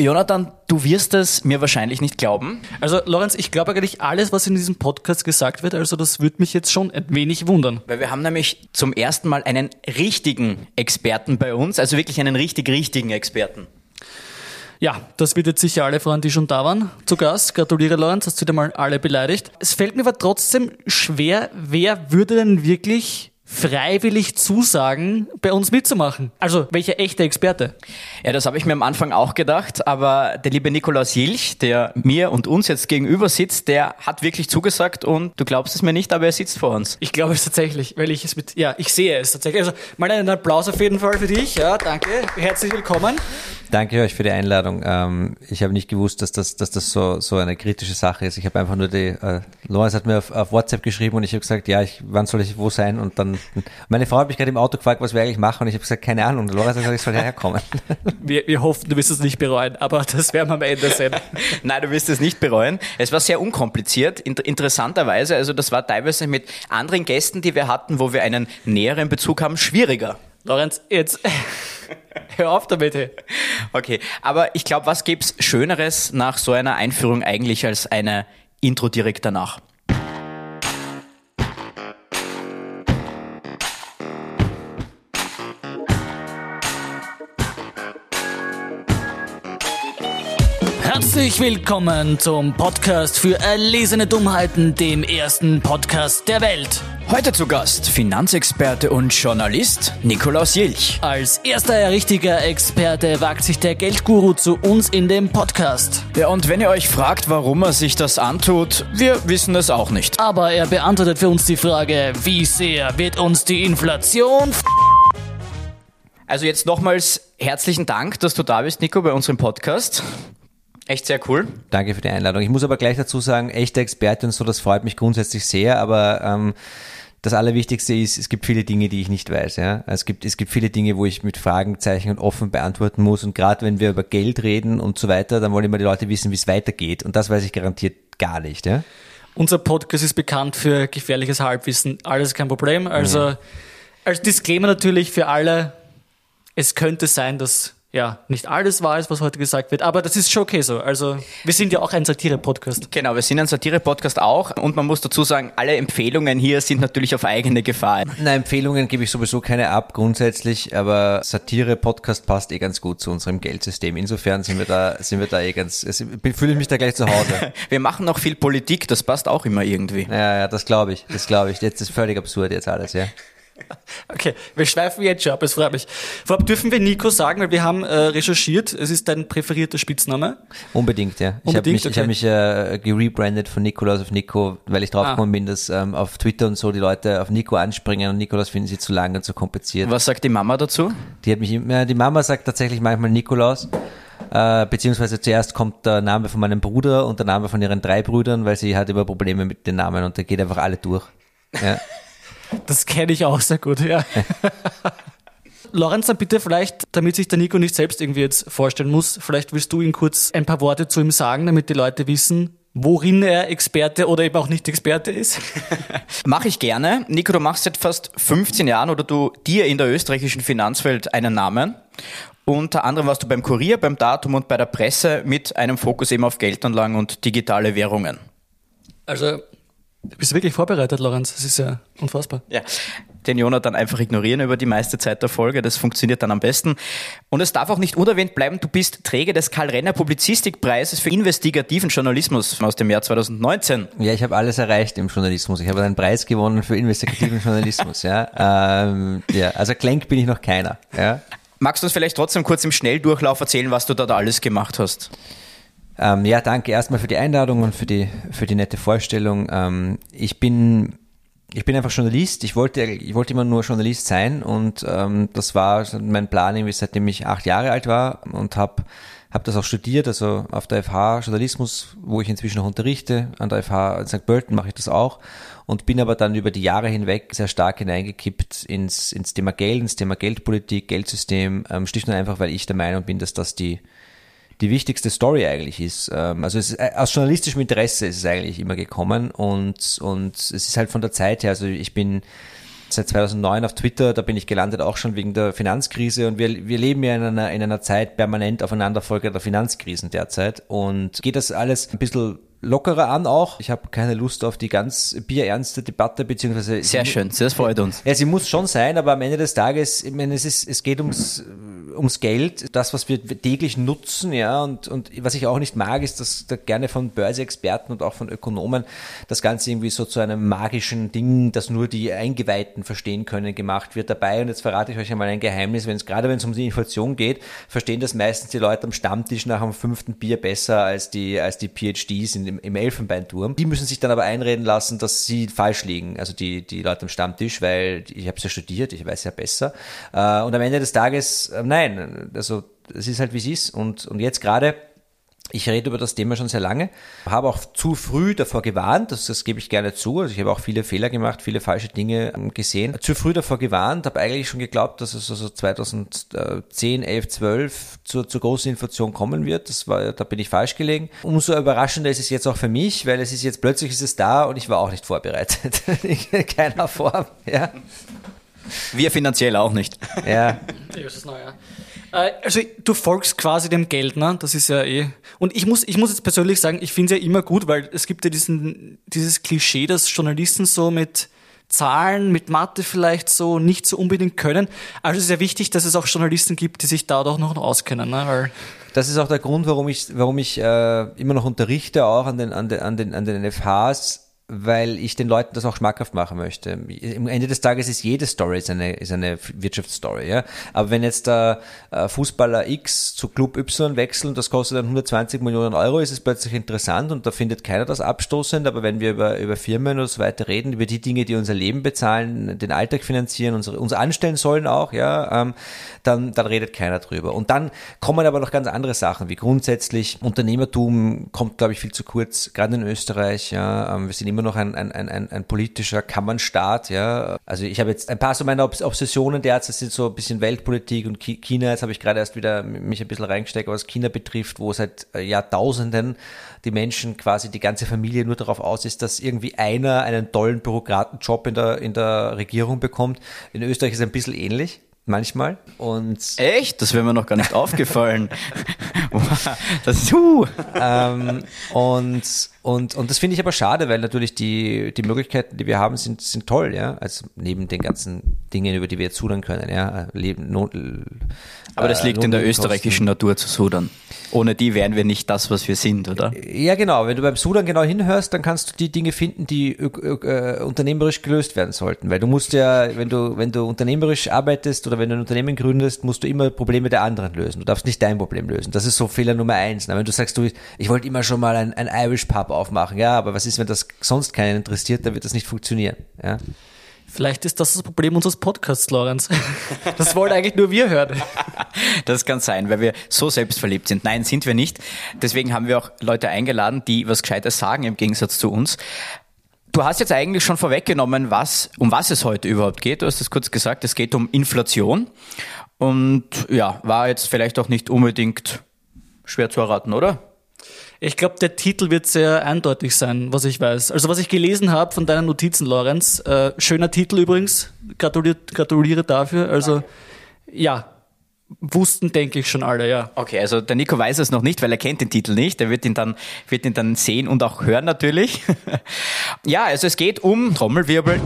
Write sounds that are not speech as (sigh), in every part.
Jonathan, du wirst es mir wahrscheinlich nicht glauben. Also, Lorenz, ich glaube eigentlich alles, was in diesem Podcast gesagt wird, also das würde mich jetzt schon ein wenig wundern. Weil wir haben nämlich zum ersten Mal einen richtigen Experten bei uns, also wirklich einen richtig, richtigen Experten. Ja, das wird jetzt sicher alle Freunde, die schon da waren, zu Gast. Gratuliere, Lorenz, hast du wieder mal alle beleidigt. Es fällt mir aber trotzdem schwer, wer würde denn wirklich freiwillig zusagen, bei uns mitzumachen? Also, welcher echte Experte? Ja, das habe ich mir am Anfang auch gedacht, aber der liebe Nikolaus Jilch, der mir und uns jetzt gegenüber sitzt, der hat wirklich zugesagt und du glaubst es mir nicht, aber er sitzt vor uns. Ich glaube es tatsächlich, weil ich es mit, ja, ich sehe es tatsächlich. Also, mal einen Applaus auf jeden Fall für dich. Ja, danke. Herzlich willkommen. Danke euch für die Einladung. Ähm, ich habe nicht gewusst, dass das, dass das so, so eine kritische Sache ist. Ich habe einfach nur die, äh, Lorenz hat mir auf, auf WhatsApp geschrieben und ich habe gesagt, ja, ich, wann soll ich wo sein? Und dann, meine Frau hat mich gerade im Auto gefragt, was wir eigentlich machen und ich habe gesagt, keine Ahnung. Und Lorenz hat gesagt, ich soll herkommen. (laughs) Wir, wir hoffen, du wirst es nicht bereuen, aber das werden wir am Ende sehen. (laughs) Nein, du wirst es nicht bereuen. Es war sehr unkompliziert, inter interessanterweise. Also das war teilweise mit anderen Gästen, die wir hatten, wo wir einen näheren Bezug haben, schwieriger. Lorenz, jetzt (laughs) hör auf damit. Hey. Okay, aber ich glaube, was gibt's Schöneres nach so einer Einführung eigentlich als eine Intro direkt danach? Herzlich willkommen zum Podcast für erlesene Dummheiten, dem ersten Podcast der Welt. Heute zu Gast Finanzexperte und Journalist Nikolaus Jilch. Als erster richtiger Experte wagt sich der Geldguru zu uns in dem Podcast. Ja, und wenn ihr euch fragt, warum er sich das antut, wir wissen es auch nicht. Aber er beantwortet für uns die Frage, wie sehr wird uns die Inflation f Also jetzt nochmals herzlichen Dank, dass du da bist, Nico, bei unserem Podcast. Echt sehr cool. Danke für die Einladung. Ich muss aber gleich dazu sagen, echte Experte und so, das freut mich grundsätzlich sehr, aber ähm, das Allerwichtigste ist, es gibt viele Dinge, die ich nicht weiß. Ja? Es, gibt, es gibt viele Dinge, wo ich mit Fragenzeichen und offen beantworten muss. Und gerade wenn wir über Geld reden und so weiter, dann wollen immer die Leute wissen, wie es weitergeht. Und das weiß ich garantiert gar nicht. Ja? Unser Podcast ist bekannt für gefährliches Halbwissen. Alles kein Problem. Also als Disclaimer natürlich für alle, es könnte sein, dass ja nicht alles wahr ist, was heute gesagt wird, aber das ist schon okay so. Also wir sind ja auch ein Satire-Podcast. Genau, wir sind ein Satire-Podcast auch und man muss dazu sagen, alle Empfehlungen hier sind natürlich auf eigene Gefahr. Na, Empfehlungen gebe ich sowieso keine ab, grundsätzlich, aber Satire-Podcast passt eh ganz gut zu unserem Geldsystem. Insofern sind wir da, sind wir da eh ganz, fühle ich mich da gleich zu Hause. (laughs) Wir machen noch viel Politik, das passt auch immer irgendwie. Ja, ja, das glaube ich, das glaube ich. Jetzt ist völlig absurd jetzt alles, ja. Okay, wir schweifen jetzt schon ab, es freut mich. Vorab dürfen wir Nico sagen, weil wir haben äh, recherchiert, es ist dein präferierter Spitzname. Unbedingt, ja. ich habe mich, ich okay. hab mich äh, gerebrandet von Nikolaus auf Nico, weil ich drauf Ah. gekommen bin, dass ähm, auf Twitter und so die Leute auf Nico anspringen und Nikolaus finden sie zu lang und zu kompliziert. Was sagt die Mama dazu? Die hat mich immer, die Mama sagt tatsächlich manchmal Nikolaus, äh, beziehungsweise zuerst kommt der Name von meinem Bruder und der Name von ihren drei Brüdern, weil sie hat immer Probleme mit den Namen und da geht einfach alle durch. Ja. (laughs) Das kenne ich auch sehr gut, ja. (laughs) Lorenz, dann bitte vielleicht, damit sich der Nico nicht selbst irgendwie jetzt vorstellen muss, vielleicht willst du ihn kurz ein paar Worte zu ihm sagen, damit die Leute wissen, worin er Experte oder eben auch nicht Experte ist. (laughs) Mache ich gerne. Nico, du machst seit fast 15 Jahren oder du dir in der österreichischen Finanzwelt einen Namen. Unter anderem warst du beim Kurier, beim Datum und bei der Presse mit einem Fokus eben auf Geldanlagen und digitale Währungen. Also, du bist wirklich vorbereitet, Lorenz. Das ist ja unfassbar. Ja, den Jonathan einfach ignorieren über die meiste Zeit der Folge. Das funktioniert dann am besten. Und es darf auch nicht unerwähnt bleiben, du bist Träger des Karl-Renner Publizistikpreises für investigativen Journalismus aus dem Jahr 2019. Ja, ich habe alles erreicht im Journalismus. Ich habe einen Preis gewonnen für investigativen (laughs) Journalismus. Ja, ähm, ja also Klenk bin ich noch keiner. Ja. Magst du uns vielleicht trotzdem kurz im Schnelldurchlauf erzählen, was du da alles gemacht hast? Ähm, ja, danke erstmal für die Einladung und für die, für die nette Vorstellung. Ähm, ich bin, ich bin einfach Journalist. Ich wollte, ich wollte immer nur Journalist sein und ähm, das war mein Plan irgendwie seitdem ich acht Jahre alt war und habe hab das auch studiert, also auf der FH Journalismus, wo ich inzwischen auch unterrichte. An der FH in St. Pölten mache ich das auch und bin aber dann über die Jahre hinweg sehr stark hineingekippt ins, ins Thema Geld, ins Thema Geldpolitik, Geldsystem, ähm, schlicht und einfach, weil ich der Meinung bin, dass das die die wichtigste Story eigentlich ist. Ähm, Also es ist, äh, aus journalistischem Interesse ist es eigentlich immer gekommen und, und es ist halt von der Zeit her, also ich bin seit 2009 auf Twitter, da bin ich gelandet auch schon wegen der Finanzkrise und wir, wir leben ja in einer, in einer Zeit permanent aufeinanderfolgender Finanzkrisen derzeit und geht das alles ein bisschen lockerer an auch. Ich habe keine Lust auf die ganz bierernste Debatte, beziehungsweise... Sehr schön, das freut uns. Ja, sie muss schon sein, aber am Ende des Tages, ich meine, es, ist, es geht ums, ums Geld, das, was wir täglich nutzen, ja, und, und was ich auch nicht mag, ist, dass da gerne von Börseexperten und auch von Ökonomen das Ganze irgendwie so zu einem magischen Ding, das nur die Eingeweihten verstehen können, gemacht wird dabei. Und jetzt verrate ich euch einmal ein Geheimnis, wenn es gerade wenn es um die Inflation geht, verstehen das meistens die Leute am Stammtisch nach dem fünften Bier besser als die, als die PhDs in im, im Elfenbeinturm. Die müssen sich dann aber einreden lassen, dass sie falsch liegen, also die, die Leute am Stammtisch, weil ich habe es ja studiert, ich weiß ja besser. Äh, und am Ende des Tages, äh, nein, also es ist halt wie es ist. Und, und jetzt gerade ich rede über das Thema schon sehr lange, habe auch zu früh davor gewarnt, das, das gebe ich gerne zu. Also ich habe auch viele Fehler gemacht, viele falsche Dinge ähm, gesehen. Zu früh davor gewarnt, habe eigentlich schon geglaubt, dass es also 2010, 11, 12 zur, zur großen Inflation kommen wird. Das war, da bin ich falsch gelegen. Umso überraschender ist es jetzt auch für mich, weil es ist jetzt plötzlich ist es da und ich war auch nicht vorbereitet. In (laughs) keiner Form. Ja. Wir finanziell auch nicht. Ja. Das ist neu, ja. Äh, also du folgst quasi dem Geld, ne? Das ist ja eh. Und ich muss, ich muss jetzt persönlich sagen, ich finde es ja immer gut, weil es gibt ja diesen, dieses Klischee, dass Journalisten so mit Zahlen, mit Mathe vielleicht so nicht so unbedingt können. Also es ist ja wichtig, dass es auch Journalisten gibt, die sich da doch noch auskennen, ne? Weil das ist auch der Grund, warum ich, warum ich äh, immer noch unterrichte, auch an den, an den, an den, an den FHs weil ich den Leuten das auch schmackhaft machen möchte. Im Ende des Tages ist jede Story ist eine, ist eine Wirtschaftsstory, ja. Aber wenn jetzt der äh, Fußballer X zu Club Y wechseln, das kostet dann 120 Millionen Euro, ist es plötzlich interessant und da findet keiner das abstoßend. Aber wenn wir über, über Firmen oder so weiter reden, über die Dinge, die unser Leben bezahlen, den Alltag finanzieren, unsere, uns anstellen sollen auch, ja, ähm, dann, dann redet keiner drüber. Und dann kommen aber noch ganz andere Sachen, wie grundsätzlich Unternehmertum kommt, glaube ich, viel zu kurz, gerade in Österreich, ja. Ähm, wir sind immer immer noch ein, ein, ein, ein politischer Kammernstaat. Ja. Also ich habe jetzt ein paar so meiner Obsessionen derzeit sind so ein bisschen Weltpolitik und China. Jetzt habe ich gerade erst wieder mich ein bisschen reingesteckt, was China betrifft, wo seit äh, Jahrtausenden die Menschen quasi die ganze Familie nur darauf aus ist, dass irgendwie einer einen tollen Bürokratenjob in der, in der Regierung bekommt. In Österreich ist es ein bisschen ähnlich manchmal. Und Echt? Das wäre mir noch gar nicht (laughs) aufgefallen. (laughs) das ist, uh. ähm, und, und, und das finde ich aber schade, weil natürlich die, die Möglichkeiten, die wir haben, sind, sind toll, ja. Also neben den ganzen Dingen, über die wir jetzt sudern können, ja. Leben, Not, aber das liegt äh, in der österreichischen Natur zu sudern. Ohne die wären wir nicht das, was wir sind, oder? Ja, genau. Wenn du beim Sudan genau hinhörst, dann kannst du die Dinge finden, die äh, unternehmerisch gelöst werden sollten. Weil du musst ja, wenn du, wenn du unternehmerisch arbeitest oder wenn du ein Unternehmen gründest, musst du immer Probleme der anderen lösen. Du darfst nicht dein Problem lösen. Das ist so Fehler Nummer eins. Na, wenn du sagst, du, ich wollte immer schon mal ein, ein Irish Pub aufmachen, ja, aber was ist, wenn das sonst keinen interessiert, dann wird das nicht funktionieren. Ja. Vielleicht ist das das Problem unseres Podcasts, Lorenz. (laughs) Das wollen eigentlich nur wir hören. (laughs) Das kann sein, weil wir so selbstverliebt sind. Nein, sind wir nicht. Deswegen haben wir auch Leute eingeladen, die was Gescheites sagen im Gegensatz zu uns. Du hast jetzt eigentlich schon vorweggenommen, was, um was es heute überhaupt geht. Du hast es kurz gesagt, es geht um Inflation. Und ja, war jetzt vielleicht auch nicht unbedingt schwer zu erraten, oder? Ich glaube, der Titel wird sehr eindeutig sein, was ich weiß. Also was ich gelesen habe von deinen Notizen, Lorenz, äh, schöner Titel übrigens, gratuliere, gratuliere dafür. Also Danke. ja, wussten, denke ich schon alle, ja. Okay, also der Nico weiß es noch nicht, weil er kennt den Titel nicht. Er wird ihn dann, wird ihn dann sehen und auch hören natürlich. (laughs) ja, also es geht um Trommelwirbel.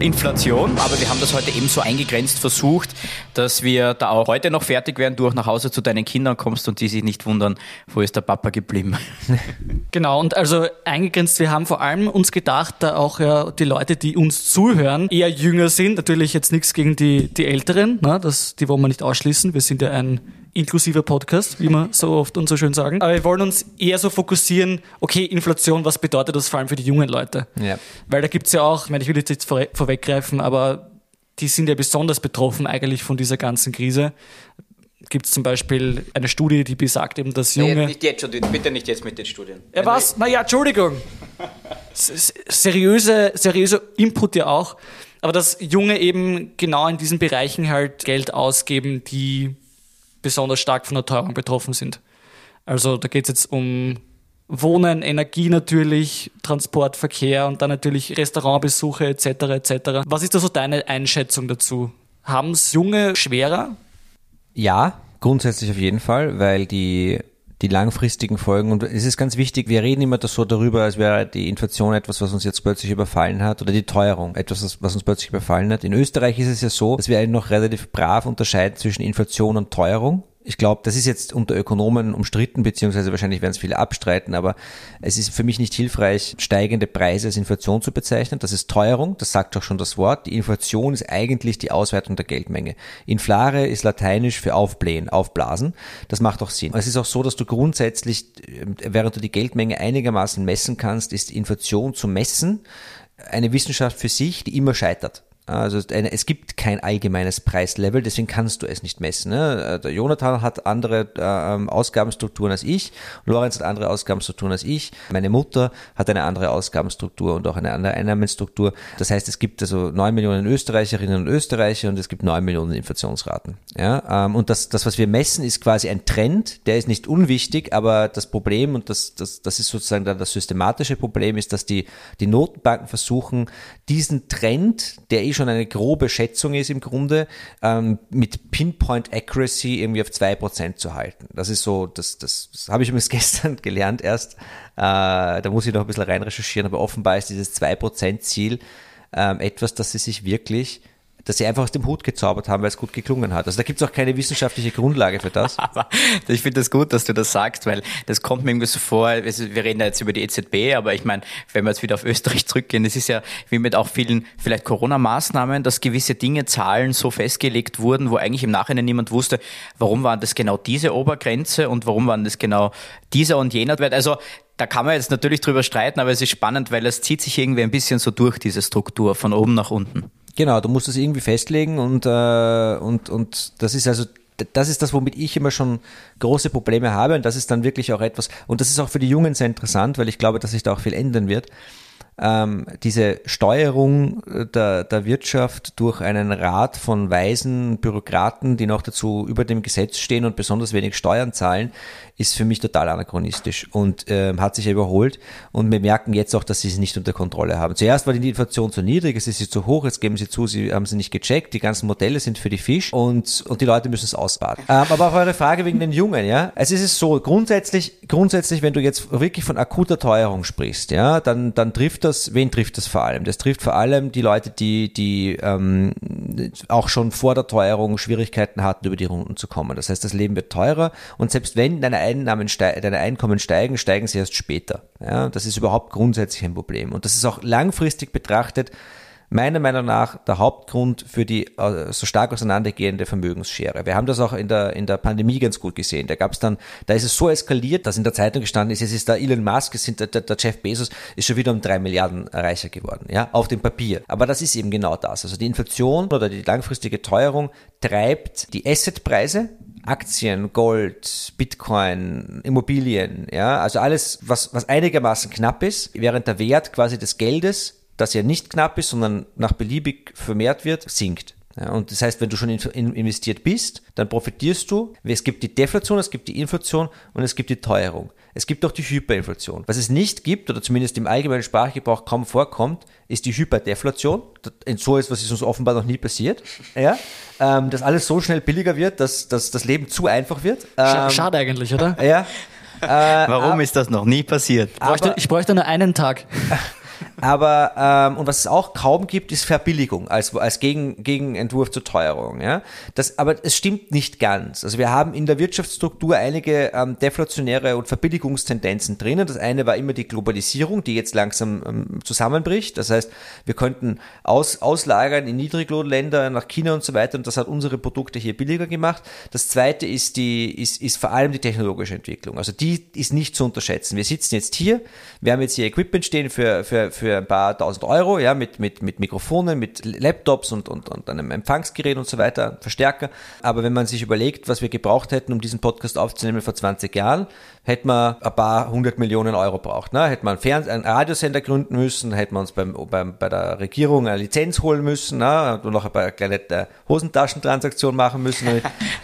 Inflation, aber wir haben das heute eben so eingegrenzt versucht, dass wir da auch heute noch fertig werden, du auch nach Hause zu deinen Kindern kommst und die sich nicht wundern, wo ist der Papa geblieben. (laughs) Genau, und also eingegrenzt, wir haben vor allem uns gedacht, da auch ja die Leute, die uns zuhören, eher jünger sind, natürlich jetzt nichts gegen die, die Älteren, ne, das, die wollen wir nicht ausschließen, wir sind ja ein inklusiver Podcast, wie wir so oft und so schön sagen. Aber wir wollen uns eher so fokussieren, okay, Inflation, was bedeutet das vor allem für die jungen Leute? Ja. Weil da gibt's ja auch, ich meine, ich will jetzt nicht vor, vorweggreifen, aber die sind ja besonders betroffen eigentlich von dieser ganzen Krise. Gibt es zum Beispiel eine Studie, die besagt eben, dass junge... Naja, nicht jetzt schon, bitte nicht jetzt mit den Studien. Ja, was? Naja, Entschuldigung. seriöse, seriöse Input ja auch. Aber dass Junge eben genau in diesen Bereichen halt Geld ausgeben, die besonders stark von der Teuerung betroffen sind. Also da geht es jetzt um Wohnen, Energie natürlich, Transport, Verkehr und dann natürlich Restaurantbesuche etc. etc. Was ist da so deine Einschätzung dazu? Haben es Junge schwerer? Ja, grundsätzlich auf jeden Fall, weil die die langfristigen Folgen. Und es ist ganz wichtig, wir reden immer so darüber, als wäre die Inflation etwas, was uns jetzt plötzlich überfallen hat, oder die Teuerung etwas, was uns plötzlich überfallen hat. In Österreich ist es ja so, dass wir noch relativ brav unterscheiden zwischen Inflation und Teuerung ich glaube, das ist jetzt unter Ökonomen umstritten, beziehungsweise wahrscheinlich werden es viele abstreiten, aber es ist für mich nicht hilfreich, steigende Preise als Inflation zu bezeichnen. Das ist Teuerung, das sagt auch schon das Wort. Die Inflation ist eigentlich die Ausweitung der Geldmenge. Inflare ist lateinisch für aufblähen, aufblasen. Das macht auch Sinn. Es ist auch so, dass du grundsätzlich, während du die Geldmenge einigermaßen messen kannst, ist Inflation zu messen eine Wissenschaft für sich, die immer scheitert. Also es gibt kein allgemeines Preislevel, deswegen kannst du es nicht messen. Ne? Äh, der Jonathan hat andere äh, ähm, Ausgabenstrukturen als ich, Lorenz hat andere Ausgabenstrukturen als ich, meine Mutter hat eine andere Ausgabenstruktur und auch eine andere Einnahmenstruktur. Das heißt, es gibt also neun Millionen Österreicherinnen und Österreicher und es gibt neun Millionen Inflationsraten. Ja? Ähm, und das, das, was wir messen, ist quasi ein Trend, der ist nicht unwichtig, aber das Problem, und das, das, das ist sozusagen dann das systematische Problem, ist, dass die, die Notenbanken versuchen, diesen Trend, der eh schon eine grobe Schätzung ist im Grunde, ähm, mit Pinpoint Accuracy irgendwie auf zwei Prozent zu halten. Das ist so, das, das, das habe ich übrigens (laughs) gestern gelernt erst. Äh, da muss ich noch ein bisschen rein recherchieren, aber offenbar ist dieses zwei Prozent Ziel ähm, etwas, das sie sich wirklich dass sie einfach aus dem Hut gezaubert haben, weil es gut geklungen hat. Also da gibt es auch keine wissenschaftliche Grundlage für das. (laughs) aber ich finde das gut, dass du das sagst, weil das kommt mir irgendwie so vor, wir reden ja jetzt über die EZB, aber ich meine, wenn wir jetzt wieder auf Österreich zurückgehen, es ist ja wie mit auch vielen vielleicht Corona-Maßnahmen, dass gewisse Dinge, Zahlen so festgelegt wurden, wo eigentlich im Nachhinein niemand wusste, warum waren das genau diese Obergrenze und warum waren das genau dieser und jener Wert. Also da kann man jetzt natürlich drüber streiten, aber es ist spannend, weil es zieht sich irgendwie ein bisschen so durch, diese Struktur, von oben nach unten. Genau, du musst es irgendwie festlegen und, äh, und, und das ist also das ist das, womit ich immer schon große Probleme habe und das ist dann wirklich auch etwas, und das ist auch für die Jungen sehr interessant, weil ich glaube, dass sich da auch viel ändern wird. Ähm, diese Steuerung der, der Wirtschaft durch einen Rat von weisen Bürokraten, die noch dazu über dem Gesetz stehen und besonders wenig Steuern zahlen, ist für mich total anachronistisch und äh, hat sich überholt. Und wir merken jetzt auch, dass sie es nicht unter Kontrolle haben. Zuerst war die Inflation zu niedrig, es ist sie zu hoch, jetzt geben sie zu, sie haben sie nicht gecheckt, die ganzen Modelle sind für die Fisch und, und die Leute müssen es ausbaden. Ähm, aber auf eure Frage wegen den Jungen, ja, also es ist so, grundsätzlich, grundsätzlich, wenn du jetzt wirklich von akuter Teuerung sprichst, ja, dann, dann trifft das, wen trifft das vor allem? Das trifft vor allem die Leute, die, die ähm, auch schon vor der Teuerung Schwierigkeiten hatten, über die Runden zu kommen. Das heißt, das Leben wird teurer und selbst wenn deine Einnahmen deine Einkommen steigen, steigen sie erst später. Ja, das ist überhaupt grundsätzlich ein Problem. Und das ist auch langfristig betrachtet meiner Meinung nach der Hauptgrund für die äh, so stark auseinandergehende Vermögensschere. Wir haben das auch in der, in der Pandemie ganz gut gesehen. Da gab es dann, da ist es so eskaliert, dass in der Zeitung gestanden ist, es ist der Elon Musk, es sind der, der, Jeff Bezos ist schon wieder um drei Milliarden reicher geworden, ja, auf dem Papier. Aber das ist eben genau das. Also die Inflation oder die langfristige Teuerung treibt die Assetpreise, Aktien, Gold, Bitcoin, Immobilien, ja, also alles, was, was einigermaßen knapp ist, während der Wert quasi des Geldes, das ja nicht knapp ist, sondern nach beliebig vermehrt wird, sinkt. Ja, und das heißt, wenn du schon in, investiert bist, dann profitierst du. Es gibt die Deflation, es gibt die Inflation und es gibt die Teuerung. Es gibt auch die Hyperinflation. Was es nicht gibt, oder zumindest im allgemeinen Sprachgebrauch kaum vorkommt, ist die Hyperdeflation. So ist, was ist uns offenbar noch nie passiert. Ja? Ähm, dass alles so schnell billiger wird, dass, dass das Leben zu einfach wird. Ähm, Schade eigentlich, oder? Ja. (laughs) Äh, Warum ist das noch nie passiert? Bräuchte, ich bräuchte nur einen Tag. (laughs) Aber ähm, und was es auch kaum gibt, ist Verbilligung als, als Gegen, Gegenentwurf zur Teuerung. Ja? Das, aber es stimmt nicht ganz. Also wir haben in der Wirtschaftsstruktur einige ähm, deflationäre und Verbilligungstendenzen drinnen. Das eine war immer die Globalisierung, die jetzt langsam ähm, zusammenbricht. Das heißt, wir könnten aus, auslagern in Niedriglohnländer nach China und so weiter und das hat unsere Produkte hier billiger gemacht. Das zweite ist die ist, ist vor allem die technologische Entwicklung. Also die ist nicht zu unterschätzen. Wir sitzen jetzt hier, wir haben jetzt hier Equipment stehen für, für für, ein paar tausend Euro, ja, mit, mit, mit Mikrofonen, mit Laptops und, und, und einem Empfangsgerät und so weiter, Verstärker. Aber wenn man sich überlegt, was wir gebraucht hätten, um diesen Podcast aufzunehmen vor 20 Jahren, hätte man ein paar hundert Millionen Euro braucht. Ne? Hätte man einen, Fernse einen Radiosender gründen müssen, hätte man uns beim, beim, bei der Regierung eine Lizenz holen müssen ne? und noch ein paar kleine äh, Hosentaschentransaktionen machen müssen,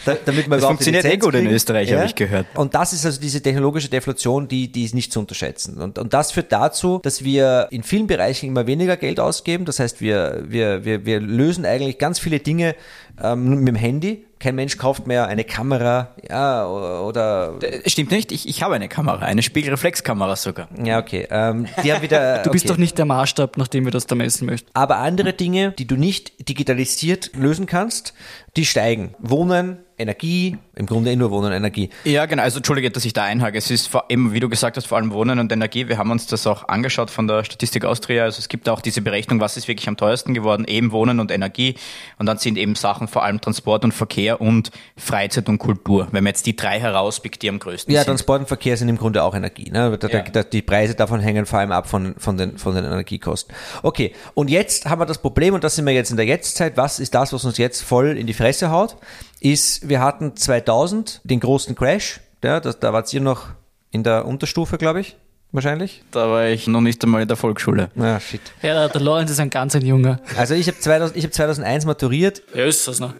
damit, damit man das funktioniert eh gut in Österreich, ja? habe ich gehört. Und das ist also diese technologische Deflation, die, die ist nicht zu unterschätzen. Und, und das führt dazu, dass wir in vielen Bereichen immer weniger Geld ausgeben. Das heißt, wir, wir, wir, wir lösen eigentlich ganz viele Dinge ähm, mit dem Handy kein Mensch kauft mehr eine Kamera, ja, oder. Stimmt nicht, ich, ich habe eine Kamera, eine Spiegelreflexkamera sogar. Ja, okay. Ähm, die haben wieder, (laughs) du bist okay. doch nicht der Maßstab, nach dem wir das da messen möchten. Aber andere Dinge, die du nicht digitalisiert lösen kannst, die steigen. Wohnen, Energie, im Grunde nur Wohnen Energie. Ja, genau. Also entschuldige, dass ich da einhake. Es ist vor, eben, wie du gesagt hast, vor allem Wohnen und Energie. Wir haben uns das auch angeschaut von der Statistik Austria. Also es gibt auch diese Berechnung, was ist wirklich am teuersten geworden, eben Wohnen und Energie. Und dann sind eben Sachen vor allem Transport und Verkehr und Freizeit und Kultur. Wenn man jetzt die drei herauspickt, die am größten ja, sind. Ja, Transport und Verkehr sind im Grunde auch Energie. Ne? Da, ja. da, die Preise davon hängen vor allem ab von, von, den, von den Energiekosten. Okay, und jetzt haben wir das Problem, und das sind wir jetzt in der Jetztzeit. Was ist das, was uns jetzt voll in die Fresse haut? ist, wir hatten 2000 den großen Crash, ja, das, da wart ihr noch in der Unterstufe, glaube ich, wahrscheinlich. Da war ich noch nicht einmal in der Volksschule. Ja, shit. Ja, der Lorenz ist ein ganz ein Junger. Also ich habe 2000, hab 2001 maturiert. Ja, ist das noch.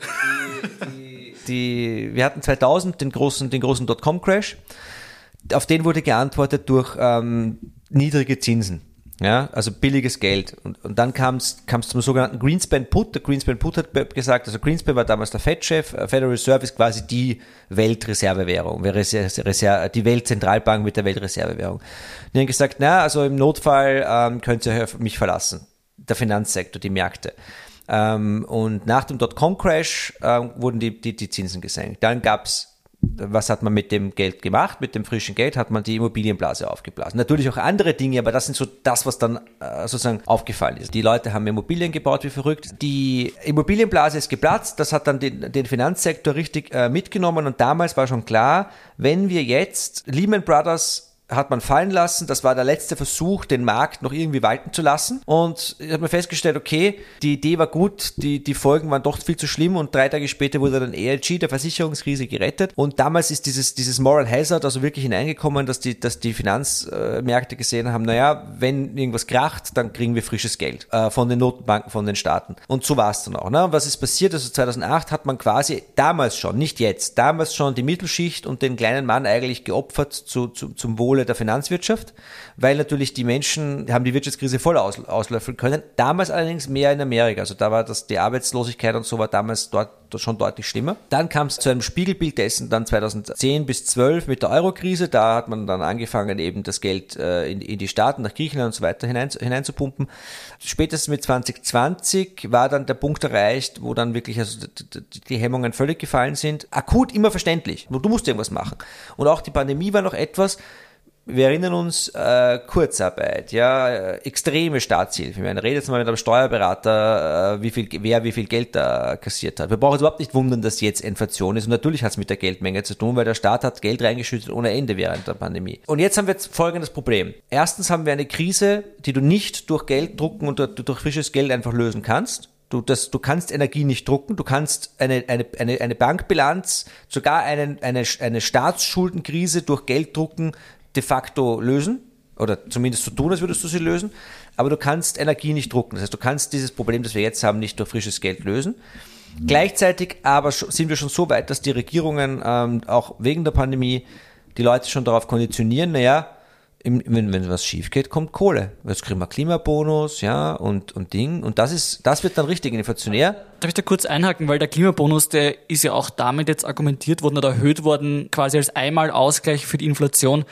Die, die, wir hatten 2000 den großen, den großen Dotcom-Crash. Auf den wurde geantwortet durch ähm, niedrige Zinsen. Ja, also billiges Geld. Und, und dann kam es zum sogenannten Greenspan Put. Der Greenspan Put hat gesagt, also Greenspan war damals der Fed-Chef, äh, Federal Reserve ist quasi die Weltreservewährung, die Weltzentralbank mit der Weltreservewährung. Die haben gesagt, na, also im Notfall ähm, könnt ihr mich verlassen. Der Finanzsektor, die Märkte. Ähm, und nach dem Dotcom-Crash ähm, wurden die, die, die Zinsen gesenkt. Dann gab's was hat man mit dem Geld gemacht? Mit dem frischen Geld hat man die Immobilienblase aufgeblasen. Natürlich auch andere Dinge, aber das sind so das, was dann äh, sozusagen aufgefallen ist. Die Leute haben Immobilien gebaut wie verrückt. Die Immobilienblase ist geplatzt. Das hat dann den, den Finanzsektor richtig äh, mitgenommen und damals war schon klar, wenn wir jetzt Lehman Brothers hat man fallen lassen. Das war der letzte Versuch, den Markt noch irgendwie walten zu lassen. Und ich habe mir festgestellt, okay, die Idee war gut, die, die Folgen waren doch viel zu schlimm und drei Tage später wurde dann ELG, der Versicherungskrise, gerettet. Und damals ist dieses, dieses Moral Hazard also wirklich hineingekommen, dass die, dass die Finanzmärkte gesehen haben, naja, wenn irgendwas kracht, dann kriegen wir frisches Geld äh, von den Notenbanken, von den Staaten. Und so war es dann auch. Ne? Was ist passiert? Also 2008 hat man quasi damals schon, nicht jetzt, damals schon die Mittelschicht und den kleinen Mann eigentlich geopfert zu, zu, zum Wohl Wohle der Finanzwirtschaft, weil natürlich die Menschen haben die Wirtschaftskrise voll aus, auslöffeln können. Damals allerdings mehr in Amerika. Also da war das, die Arbeitslosigkeit und so war damals dort schon deutlich schlimmer. Dann kam es zu einem Spiegelbild dessen dann 2010 bis 12 mit der Eurokrise. Da hat man dann angefangen, eben das Geld äh, in, in, die Staaten, nach Griechenland und so weiter hinein, hineinzupumpen. Spätestens mit 2020 war dann der Punkt erreicht, wo dann wirklich also die, die Hemmungen völlig gefallen sind. Akut immer verständlich. Du musst irgendwas machen. Und auch die Pandemie war noch etwas, wir erinnern uns, äh, Kurzarbeit, ja, äh, extreme Staatshilfe. Man redet jetzt mal mit einem Steuerberater, äh, wie viel, wer wie viel Geld da kassiert hat. Wir brauchen uns überhaupt nicht wundern, dass jetzt Inflation ist. Und natürlich hat es mit der Geldmenge zu tun, weil der Staat hat Geld reingeschüttet ohne Ende während der Pandemie. Und jetzt haben wir jetzt folgendes Problem. Erstens haben wir eine Krise, die du nicht durch Geld drucken und durch frisches Geld einfach lösen kannst. Du, das, du kannst Energie nicht drucken, du kannst eine, eine, eine, eine Bankbilanz, sogar einen, eine, eine Staatsschuldenkrise durch Geld drucken de facto lösen oder zumindest so tun, als würdest du sie lösen, aber du kannst Energie nicht drucken. Das heißt, du kannst dieses Problem, das wir jetzt haben, nicht durch frisches Geld lösen. Gleichzeitig aber sind wir schon so weit, dass die Regierungen ähm, auch wegen der Pandemie die Leute schon darauf konditionieren, naja, wenn, wenn was schief geht, kommt Kohle. Jetzt kriegen wir Klimabonus, ja, und, und Ding. Und das ist, das wird dann richtig inflationär. Darf ich da kurz einhaken, weil der Klimabonus, der ist ja auch damit jetzt argumentiert worden oder erhöht worden, quasi als einmal Ausgleich für die Inflation.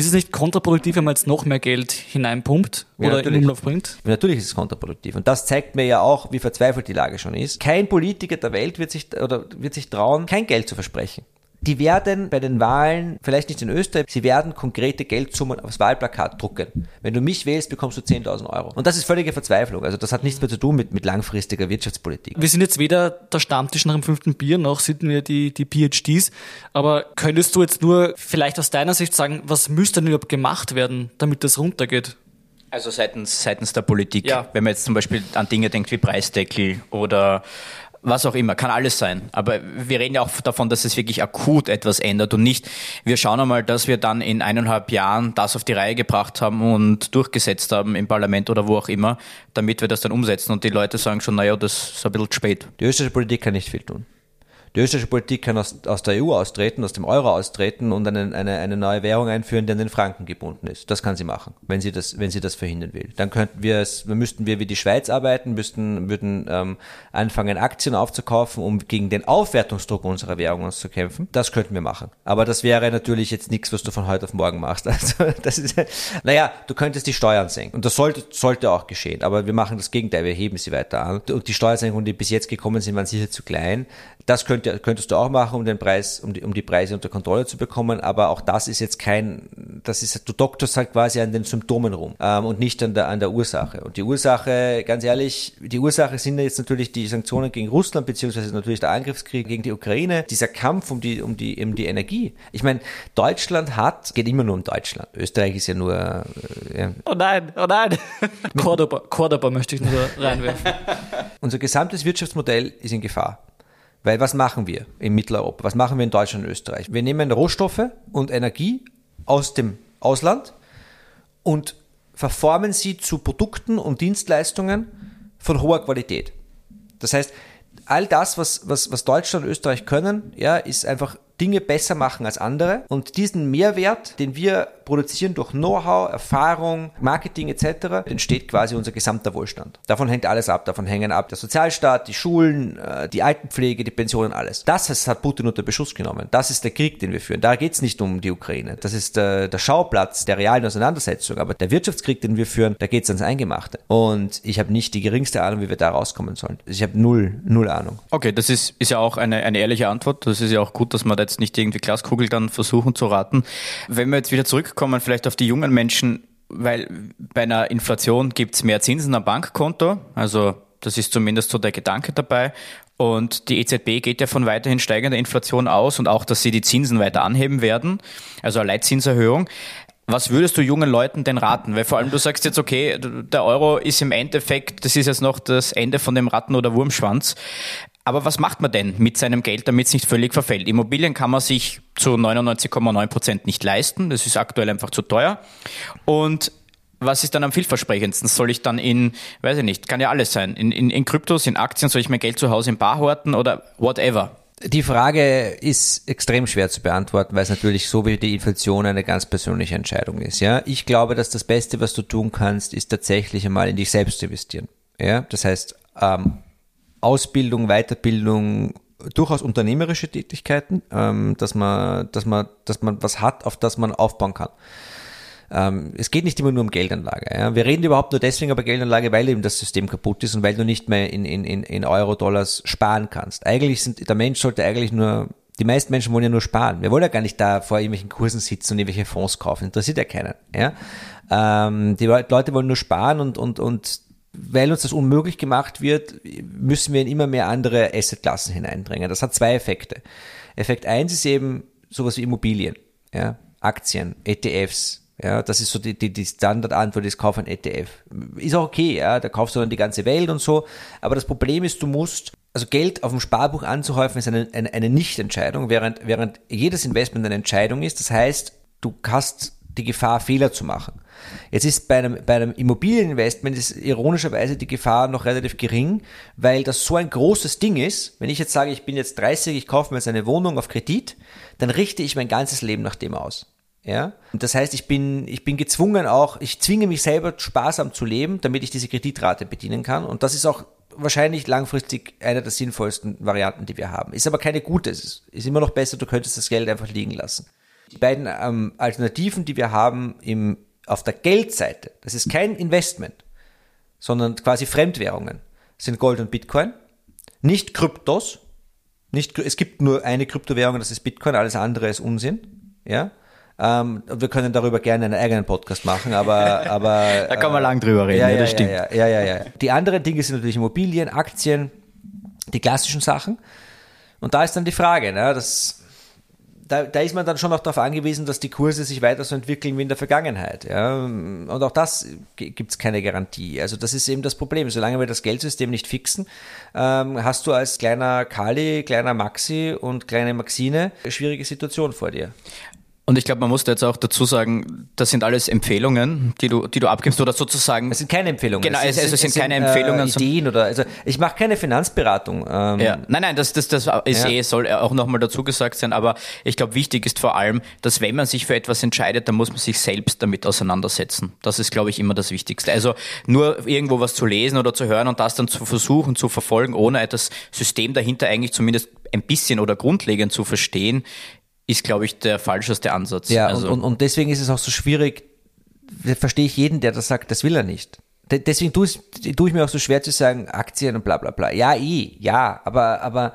Ist es nicht kontraproduktiv, wenn man jetzt noch mehr Geld hineinpumpt oder ja, in Umlauf bringt? Natürlich ist es kontraproduktiv. Und das zeigt mir ja auch, wie verzweifelt die Lage schon ist. Kein Politiker der Welt wird sich, oder wird sich trauen, kein Geld zu versprechen die werden bei den Wahlen, vielleicht nicht in Österreich, sie werden konkrete Geldsummen aufs Wahlplakat drucken. Wenn du mich wählst, bekommst du 10.000 Euro. Und das ist völlige Verzweiflung. Also das hat nichts mehr zu tun mit, mit langfristiger Wirtschaftspolitik. Wir sind jetzt weder der Stammtisch nach dem fünften Bier, noch sind wir die, die PhDs. Aber könntest du jetzt nur vielleicht aus deiner Sicht sagen, was müsste denn überhaupt gemacht werden, damit das runtergeht? Also seitens, seitens der Politik. Ja. Wenn man jetzt zum Beispiel an Dinge denkt wie Preisdeckel oder was auch immer, kann alles sein. Aber wir reden ja auch davon, dass es wirklich akut etwas ändert und nicht, wir schauen einmal, dass wir dann in eineinhalb Jahren das auf die Reihe gebracht haben und durchgesetzt haben im Parlament oder wo auch immer, damit wir das dann umsetzen und die Leute sagen schon, naja, das ist ein bisschen spät. Die österreichische Politik kann nicht viel tun. Die österreichische Politik kann aus, aus der EU austreten, aus dem Euro austreten und eine, eine, eine neue Währung einführen, die an den Franken gebunden ist. Das kann sie machen, wenn sie das, wenn sie das verhindern will. Dann könnten wir es, müssten wir wie die Schweiz arbeiten, müssten, würden ähm, anfangen, Aktien aufzukaufen, um gegen den Aufwertungsdruck unserer Währung uns zu kämpfen. Das könnten wir machen. Aber das wäre natürlich jetzt nichts, was du von heute auf morgen machst. (laughs) Also das ist, naja, du könntest die Steuern senken. Und das sollte, sollte auch geschehen. Aber wir machen das Gegenteil, wir heben sie weiter an. Und die Steuersenkungen, die bis jetzt gekommen sind, waren sicher zu klein. Das könnte, könntest du auch machen, um den Preis, um die, um die Preise unter Kontrolle zu bekommen. Aber auch das ist jetzt kein, das ist, du doktorst halt quasi an den Symptomen rum ähm, und nicht an der, an der Ursache. Und die Ursache, ganz ehrlich, die Ursache sind jetzt natürlich die Sanktionen gegen Russland, beziehungsweise natürlich der Angriffskrieg gegen die Ukraine, dieser Kampf um die, um die, um die Energie. Ich meine, Deutschland hat, geht immer nur um Deutschland. Österreich ist ja nur, äh, Oh nein, oh nein. Cordoba, Cordoba möchte ich nur reinwerfen. (laughs) unser gesamtes Wirtschaftsmodell ist in Gefahr. Weil was machen wir in Mitteleuropa? Was machen wir in Deutschland und Österreich? Wir nehmen Rohstoffe und Energie aus dem Ausland und verformen sie zu Produkten und Dienstleistungen von hoher Qualität. Das heißt, all das, was, was, was Deutschland und Österreich können, ja, ist einfach Dinge besser machen als andere. Und diesen Mehrwert, den wir produzieren durch Know-how, Erfahrung, Marketing etc., entsteht quasi unser gesamter Wohlstand. Davon hängt alles ab. Davon hängen ab der Sozialstaat, die Schulen, äh, die Altenpflege, die Pensionen, alles. Das hat Putin unter Beschuss genommen. Das ist der Krieg, den wir führen. Da geht es nicht um die Ukraine. Das ist äh, der Schauplatz der realen Auseinandersetzung. Aber der Wirtschaftskrieg, den wir führen, da geht es ans Eingemachte. Und ich habe nicht die geringste Ahnung, wie wir da rauskommen sollen. Ich habe null, null Ahnung. Okay, das ist, ist ja auch eine, eine ehrliche Antwort. Das ist ja auch gut, dass man da jetzt nicht irgendwie Glaskugel dann versuchen zu raten. Wenn wir jetzt wieder zurückkommen, vielleicht auf die jungen Menschen, weil bei einer Inflation gibt's mehr Zinsen am Bankkonto, also das ist zumindest so der Gedanke dabei. Und die EZB geht ja von weiterhin steigender Inflation aus und auch, dass sie die Zinsen weiter anheben werden, also eine Leitzinserhöhung. Was würdest du jungen Leuten denn raten? Weil vor allem du sagst jetzt, okay, der Euro ist im Endeffekt, das ist jetzt noch das Ende von dem Ratten- oder Wurmschwanz. Aber was macht man denn mit seinem Geld, damit es nicht völlig verfällt? Immobilien kann man sich zu 99,9 Prozent nicht leisten. Das ist aktuell einfach zu teuer. Und was ist dann am vielversprechendsten? Soll ich dann in, weiß ich nicht, kann ja alles sein, in, in, in Kryptos, in Aktien, soll ich mein Geld zu Hause im Bar horten oder whatever? Die Frage ist extrem schwer zu beantworten, weil es natürlich so wie die Inflation eine ganz persönliche Entscheidung ist. Ja, ich glaube, dass das Beste, was du tun kannst, ist tatsächlich einmal in dich selbst zu investieren. Ja, das heißt ähm, Ausbildung, Weiterbildung, durchaus unternehmerische Tätigkeiten, ähm, dass man, dass man, dass man was hat, auf das man aufbauen kann. Ähm, es geht nicht immer nur um Geldanlage. Ja. Wir reden überhaupt nur deswegen über Geldanlage, weil eben das System kaputt ist und weil du nicht mehr in, in, in, Euro, Dollars sparen kannst. Eigentlich sind, der Mensch sollte eigentlich nur, die meisten Menschen wollen ja nur sparen. Wir wollen ja gar nicht da vor irgendwelchen Kursen sitzen und irgendwelche Fonds kaufen. Interessiert ja keinen. Ja. Ähm, die Leute wollen nur sparen und, und, und weil uns das unmöglich gemacht wird, müssen wir in immer mehr andere Assetklassen hineindringen. Das hat zwei Effekte. Effekt eins ist eben sowas wie Immobilien, ja, Aktien, ETFs, ja, das ist so die, die, die Standardantwort, ist Kauf ein ETF. Ist auch okay, ja, da kaufst du dann die ganze Welt und so. Aber das Problem ist, du musst, also Geld auf dem Sparbuch anzuhäufen, ist eine, eine, eine Nicht-Entscheidung, während, während jedes Investment eine Entscheidung ist. Das heißt, du hast die Gefahr, Fehler zu machen. Jetzt ist bei einem, bei einem Immobilieninvestment ist ironischerweise die Gefahr noch relativ gering, weil das so ein großes Ding ist. Wenn ich jetzt sage, ich bin jetzt 30, ich kaufe mir jetzt eine Wohnung auf Kredit, dann richte ich mein ganzes Leben nach dem aus. Ja, und das heißt, ich bin, ich bin gezwungen auch, ich zwinge mich selber sparsam zu leben, damit ich diese Kreditrate bedienen kann. Und das ist auch wahrscheinlich langfristig eine der sinnvollsten Varianten, die wir haben. Ist aber keine gute. Es ist immer noch besser, du könntest das Geld einfach liegen lassen. Die beiden ähm, Alternativen, die wir haben im, auf der Geldseite, das ist kein Investment, sondern quasi Fremdwährungen, sind Gold und Bitcoin. Nicht Kryptos. Nicht, es gibt nur eine Kryptowährung, das ist Bitcoin, alles andere ist Unsinn. Ja. Ähm, wir können darüber gerne einen eigenen Podcast machen, aber, (laughs) aber da kann man äh, lang drüber reden, ja, ja, ja, das stimmt. Ja, ja, ja, ja. Die anderen Dinge sind natürlich Immobilien, Aktien, die klassischen Sachen. Und da ist dann die Frage, ne, das, da, da ist man dann schon auch darauf angewiesen, dass die Kurse sich weiter so entwickeln wie in der Vergangenheit. Ja? Und auch das gibt es keine Garantie. Also das ist eben das Problem. Solange wir das Geldsystem nicht fixen, ähm, hast du als kleiner Kali, kleiner Maxi und kleine Maxine eine schwierige Situation vor dir. Und ich glaube, man muss da jetzt auch dazu sagen, das sind alles Empfehlungen, die du, die du abgibst oder sozusagen. Es sind keine Empfehlungen. Genau, es, also es sind, keine Empfehlungen. Äh, Ideen oder, also ich mache keine Finanzberatung. Ähm, ja. Nein, nein, das, das, das ist ja. eh, soll auch nochmal dazu gesagt sein, aber ich glaube, wichtig ist vor allem, dass wenn man sich für etwas entscheidet, dann muss man sich selbst damit auseinandersetzen. Das ist, glaube ich, immer das Wichtigste. Also nur irgendwo was zu lesen oder zu hören und das dann zu versuchen, zu verfolgen, ohne das System dahinter eigentlich zumindest ein bisschen oder grundlegend zu verstehen, ist, glaube ich, der falscheste Ansatz. Ja, also. und, und, deswegen ist es auch so schwierig, verstehe ich jeden, der das sagt, das will er nicht. Deswegen tue ich, tue ich mir auch so schwer zu sagen, Aktien und bla bla bla. Ja, eh, ja, aber, aber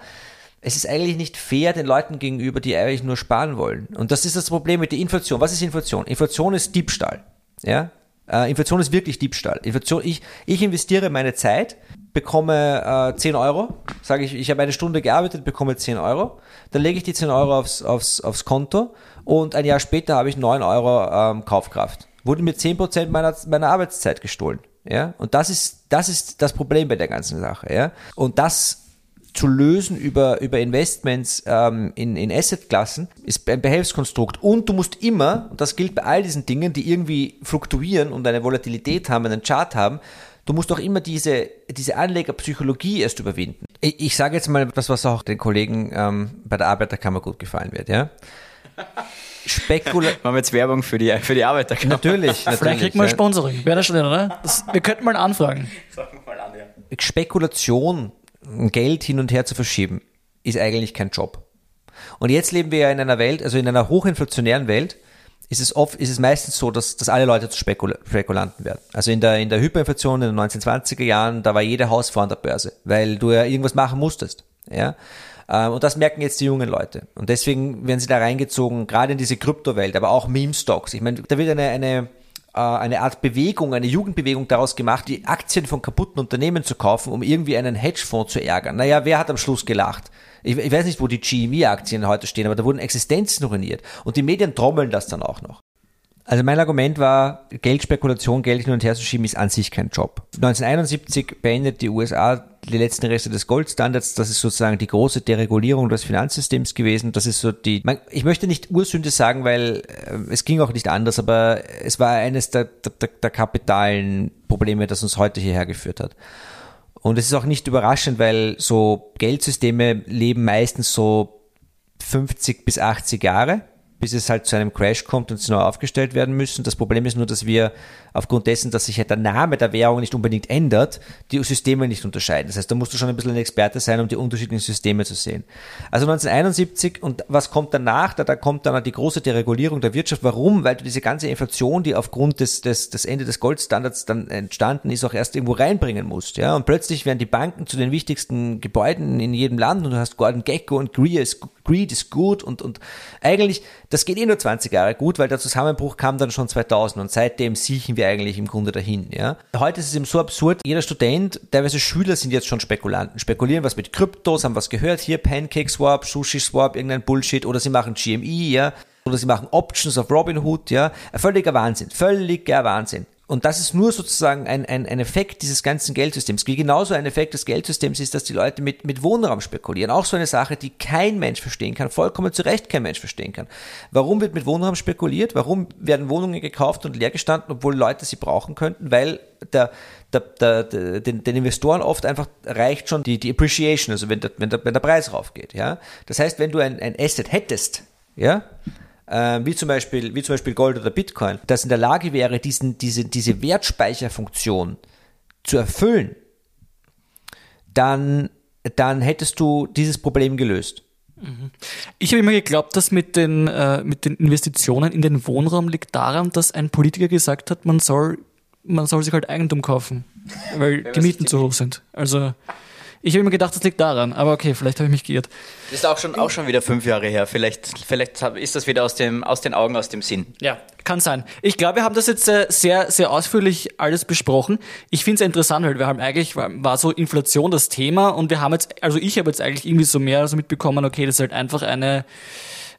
es ist eigentlich nicht fair den Leuten gegenüber, die eigentlich nur sparen wollen. Und das ist das Problem mit der Inflation. Was ist Inflation? Inflation ist Diebstahl. Ja? Äh, Inflation ist wirklich Diebstahl. Inflation, ich, ich investiere meine Zeit, bekomme äh, 10 Euro, sage ich, ich habe eine Stunde gearbeitet, bekomme 10 Euro, dann lege ich die 10 Euro aufs, aufs, aufs Konto und ein Jahr später habe ich 9 Euro ähm, Kaufkraft. Wurde mir 10% meiner, meiner Arbeitszeit gestohlen. Ja? Und das ist, das ist das Problem bei der ganzen Sache. Ja? Und das zu lösen über, über Investments ähm, in, in Assetklassen ist ein Behelfskonstrukt. Und du musst immer, und das gilt bei all diesen Dingen, die irgendwie fluktuieren und eine Volatilität haben, einen Chart haben, du musst auch immer diese, diese Anlegerpsychologie erst überwinden. Ich, ich sage jetzt mal etwas, was auch den Kollegen ähm, bei der Arbeiterkammer gut gefallen wird, ja. (laughs) Spekula Machen wir jetzt Werbung für die, für die Arbeiterkammer. Natürlich, (laughs) natürlich. Vielleicht kriegt man ja. Sponsoring. Wäre das schon, oder? Das, wir könnten mal anfragen. Mal an, ja. Spekulation Geld hin und her zu verschieben, ist eigentlich kein Job. Und jetzt leben wir ja in einer Welt, also in einer hochinflationären Welt, ist es oft, ist es meistens so, dass, dass alle Leute zu Spekul Spekulanten werden. Also in der, in der Hyperinflation in den 1920er Jahren, da war jeder Haus vor an der Börse, weil du ja irgendwas machen musstest, ja. Ähm, und das merken jetzt die jungen Leute. Und deswegen werden sie da reingezogen, gerade in diese Kryptowelt, aber auch Meme-Stocks. Ich meine, da wird eine, eine, äh, eine Art Bewegung, eine Jugendbewegung daraus gemacht, die Aktien von kaputten Unternehmen zu kaufen, um irgendwie einen Hedgefonds zu ärgern. Naja, wer hat am Schluss gelacht? Ich, ich weiß nicht, wo die GME-Aktien heute stehen, aber da wurden Existenzen ruiniert. Und die Medien trommeln das dann auch noch. Also mein Argument war, Geldspekulation, Geld hin und her zu schieben, ist an sich kein Job. 1971 beendet die USA die letzten Reste des Goldstandards. Das ist sozusagen die große Deregulierung des Finanzsystems gewesen. Das ist so die, ich möchte nicht Ursünde sagen, weil äh, es ging auch nicht anders, aber es war eines der, der, der kapitalen Probleme, das uns heute hierher geführt hat. Und es ist auch nicht überraschend, weil so Geldsysteme leben meistens so 50 bis 80 Jahre bis es halt zu einem Crash kommt und sie neu aufgestellt werden müssen. Das Problem ist nur, dass wir aufgrund dessen, dass sich halt der Name der Währung nicht unbedingt ändert, die Systeme nicht unterscheiden. Das heißt, da musst du schon ein bisschen ein Experte sein, um die unterschiedlichen Systeme zu sehen. Also 1971 und was kommt danach? Da, da kommt dann die große Deregulierung der Wirtschaft. Warum? Weil du diese ganze Inflation, die aufgrund des, des, des Ende des Goldstandards dann entstanden ist, auch erst irgendwo reinbringen musst. Ja? Und plötzlich werden die Banken zu den wichtigsten Gebäuden in jedem Land und du hast Gordon Gecko und Greer ist, Greed ist gut und, und eigentlich das geht eh nur 20 Jahre gut, weil der Zusammenbruch kam dann schon 2000 und seitdem siechen wir eigentlich im Grunde dahin. Ja. Heute ist es eben so absurd, jeder Student, teilweise Schüler sind jetzt schon Spekulanten, spekulieren was mit Kryptos, haben was gehört, hier Pancake Swap, Sushi Swap, irgendein Bullshit oder sie machen GME, ja, oder sie machen Options auf Robinhood, ja, völliger Wahnsinn, völliger Wahnsinn. Und das ist nur sozusagen ein, ein, ein Effekt dieses ganzen Geldsystems. Wie genauso ein Effekt des Geldsystems ist, dass die Leute mit, mit Wohnraum spekulieren. Auch so eine Sache, die kein Mensch verstehen kann, vollkommen zu Recht kein Mensch verstehen kann. Warum wird mit Wohnraum spekuliert? Warum werden Wohnungen gekauft und leer gestanden, obwohl Leute sie brauchen könnten? Weil der, der, der, der den, den Investoren oft einfach reicht schon die, die Appreciation, also wenn der, wenn der, wenn der Preis raufgeht. Ja? Das heißt, wenn du ein, ein Asset hättest, ja, wie, zum Beispiel, wie zum Beispiel Gold oder Bitcoin, das in der Lage wäre, diesen, diese, diese Wertspeicherfunktion zu erfüllen, dann, dann hättest du dieses Problem gelöst. Mhm. Ich habe immer geglaubt, dass mit den, äh, mit den Investitionen in den Wohnraum liegt daran, dass ein Politiker gesagt hat, man soll, man soll sich halt Eigentum kaufen, (laughs) weil die Mieten zu hoch sind. Also ich habe immer gedacht, das liegt daran, aber okay, vielleicht habe ich mich geirrt. Das ist auch schon, auch schon wieder fünf Jahre her. Vielleicht, vielleicht ist das wieder aus, dem, aus den Augen, aus dem Sinn. Ja, kann sein. Ich glaube, wir haben das jetzt äh, sehr, sehr ausführlich alles besprochen. Ich finde es interessant, weil wir haben eigentlich, war so Inflation das Thema und wir haben jetzt, also ich habe jetzt eigentlich irgendwie so mehr so mitbekommen, okay, das ist halt einfach eine,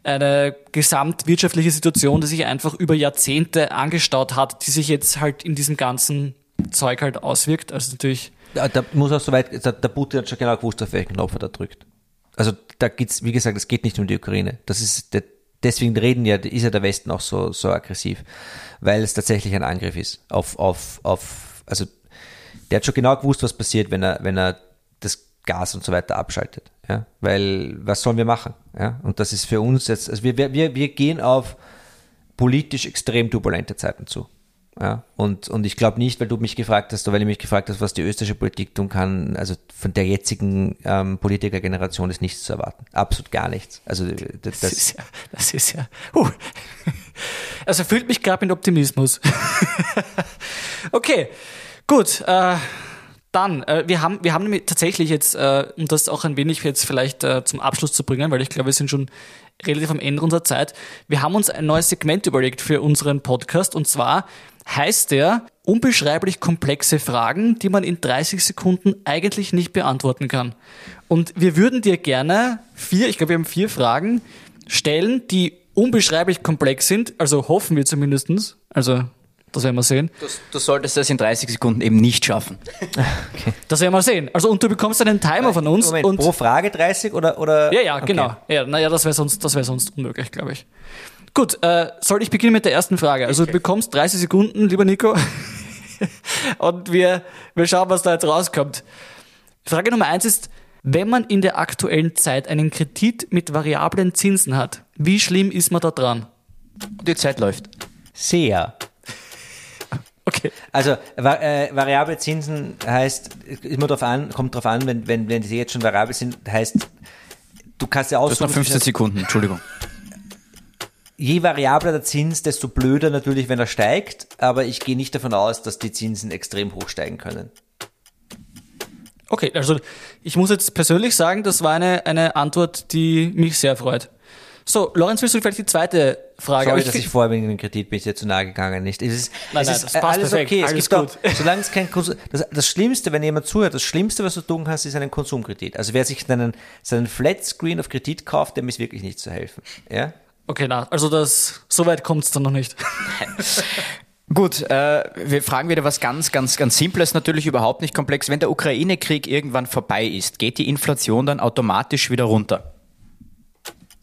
eine gesamtwirtschaftliche Situation, die sich einfach über Jahrzehnte angestaut hat, die sich jetzt halt in diesem ganzen Zeug halt auswirkt. Also natürlich. Da, da muss auch soweit, der, der Putin hat schon genau gewusst, auf welchen Knopf er da drückt. Also da geht's, wie gesagt, es geht nicht um die Ukraine. Das ist der, deswegen reden ja, ist ja der Westen auch so, so aggressiv, weil es tatsächlich ein Angriff ist auf, auf, auf, also der hat schon genau gewusst, was passiert, wenn er, wenn er das Gas und so weiter abschaltet. Ja? Weil was sollen wir machen? Ja? Und das ist für uns jetzt, also wir, wir, wir gehen auf politisch extrem turbulente Zeiten zu. Ja, und, und ich glaube nicht, weil du mich gefragt hast, oder weil du mich gefragt hast, was die österreichische Politik tun kann, also von der jetzigen ähm, Politikergeneration ist nichts zu erwarten. Absolut gar nichts. Also das, das ist ja, das ist ja. Uh. (laughs) Also fühlt mich gerade mit Optimismus. (laughs) okay, gut. Äh, dann, äh, wir haben, wir haben tatsächlich jetzt, äh, um das auch ein wenig jetzt vielleicht äh, zum Abschluss zu bringen, weil ich glaube, wir sind schon relativ am Ende unserer Zeit. Wir haben uns ein neues Segment überlegt für unseren Podcast und zwar heißt der unbeschreiblich komplexe Fragen, die man in 30 Sekunden eigentlich nicht beantworten kann. Und wir würden dir gerne vier, ich glaube, wir haben vier Fragen stellen, die unbeschreiblich komplex sind, also hoffen wir zumindestens. Also das werden wir sehen. Du, du solltest das in 30 Sekunden eben nicht schaffen. (laughs) okay. Das werden wir sehen. Also und du bekommst einen Timer von uns. Moment, und pro Frage 30 oder? oder? Ja, ja, okay. genau. Ja, naja, das wäre sonst, das wäre sonst unmöglich, glaube ich. Gut, äh, soll ich beginnen mit der ersten Frage? Also du bekommst 30 Sekunden, lieber Nico. (laughs) und wir, wir schauen, was da jetzt rauskommt. Frage Nummer eins ist, wenn man in der aktuellen Zeit einen Kredit mit variablen Zinsen hat, wie schlimm ist man da dran? Die Zeit läuft. Sehr. Okay. Also äh, variable Zinsen heißt, immer drauf an, kommt drauf an, wenn, wenn, wenn sie jetzt schon variabel sind, heißt, du kannst ja aussuchen. Das noch 15 Sekunden, Entschuldigung. Je variabler der Zins, desto blöder natürlich, wenn er steigt, aber ich gehe nicht davon aus, dass die Zinsen extrem hoch steigen können. Okay, also ich muss jetzt persönlich sagen, das war eine, eine Antwort, die mich sehr freut. So, Lorenz, willst du vielleicht die zweite Frage? Sorry, dass ich vorher wegen dem Kredit bin ich dir zu nahe gegangen, nicht? Es ist, nein, es nein, ist das passt alles perfekt, okay. Es alles gibt gut. Auch, (laughs) solange es kein Konsum, das, das Schlimmste, wenn jemand zuhört, das Schlimmste, was du tun kannst, ist einen Konsumkredit. Also wer sich einen, seinen Flatscreen auf Kredit kauft, dem ist wirklich nicht zu helfen. Ja? Okay, na, also das, so weit kommt es dann noch nicht. (laughs) (laughs) Gut, äh, wir fragen wieder was ganz, ganz, ganz Simples, natürlich überhaupt nicht komplex. Wenn der Ukraine-Krieg irgendwann vorbei ist, geht die Inflation dann automatisch wieder runter?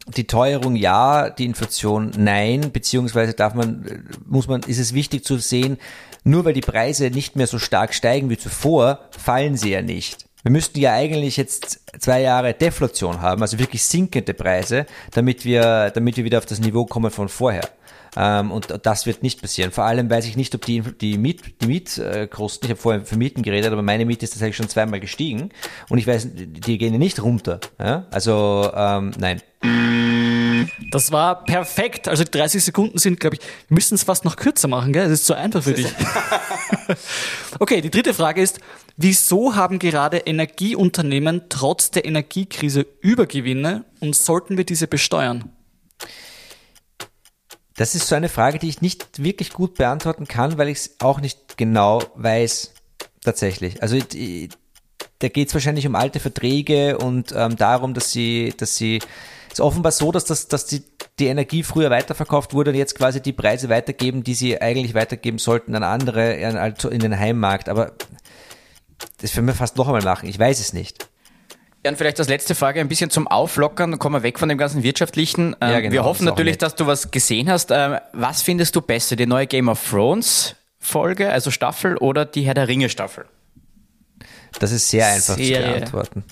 Die Teuerung ja, die Inflation nein, beziehungsweise darf man, muss man, ist es wichtig zu sehen, nur weil die Preise nicht mehr so stark steigen wie zuvor, fallen sie ja nicht. Wir müssten ja eigentlich jetzt zwei Jahre Deflation haben, also wirklich sinkende Preise, damit wir, damit wir wieder auf das Niveau kommen von vorher. Ähm, und das wird nicht passieren. Vor allem weiß ich nicht, ob die, die, Miet, die Mietkosten, ich habe vorher für Mieten geredet, aber meine Miete ist tatsächlich schon zweimal gestiegen und ich weiß, die gehen ja nicht runter. Ja? Also ähm, nein. Das war perfekt. Also die 30 Sekunden sind, glaube ich, wir müssen es fast noch kürzer machen, gell? Das ist zu einfach für dich. (laughs) okay, die dritte Frage ist, wieso haben gerade Energieunternehmen trotz der Energiekrise Übergewinne und sollten wir diese besteuern? Das ist so eine Frage, die ich nicht wirklich gut beantworten kann, weil ich es auch nicht genau weiß, tatsächlich. Also da geht es wahrscheinlich um alte Verträge und ähm, darum, dass sie, dass sie ist offenbar so, dass, das, dass die, die Energie früher weiterverkauft wurde und jetzt quasi die Preise weitergeben, die sie eigentlich weitergeben sollten an andere, in den Heimmarkt. Aber das werden wir fast noch einmal machen. Ich weiß es nicht. Ja, und vielleicht als letzte Frage ein bisschen zum Auflockern, dann kommen wir weg von dem ganzen Wirtschaftlichen. Ja, genau, wir hoffen natürlich, dass du was gesehen hast. Ähm, was findest du besser, die neue Game of Thrones Folge, also Staffel, oder die Herr der Ringe Staffel? Das ist sehr einfach Serie. zu beantworten.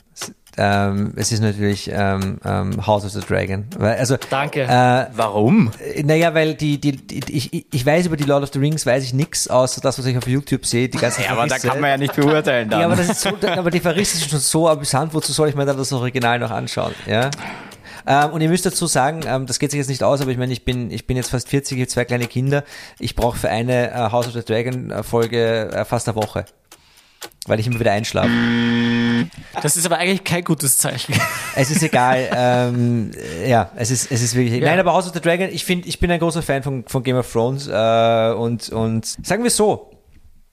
Ähm, es ist natürlich ähm, ähm, House of the Dragon. Also, Danke. Äh, Warum? Naja, weil die, die, die, ich, ich weiß über die Lord of the Rings, weiß ich nichts, außer das, was ich auf YouTube sehe. Die ganzen (laughs) ja, aber da kann man ja nicht beurteilen dann. Ja, aber, das ist so, aber die Verrisse sind schon so amüsant, wozu soll ich mir dann das Original noch anschauen? Ja. Ähm, und ihr müsst dazu sagen, ähm, das geht sich jetzt nicht aus, aber ich meine, ich bin, ich bin jetzt fast 40, ich habe zwei kleine Kinder. Ich brauche für eine äh, House of the Dragon äh, Folge äh, fast eine Woche weil ich immer wieder einschlafe. Das ist aber eigentlich kein gutes Zeichen. Es ist egal. (laughs) ähm, ja, es ist, es ist wirklich. Ja. Nein, aber House of the Dragon, ich finde, ich bin ein großer Fan von, von Game of Thrones äh, und, und sagen wir so,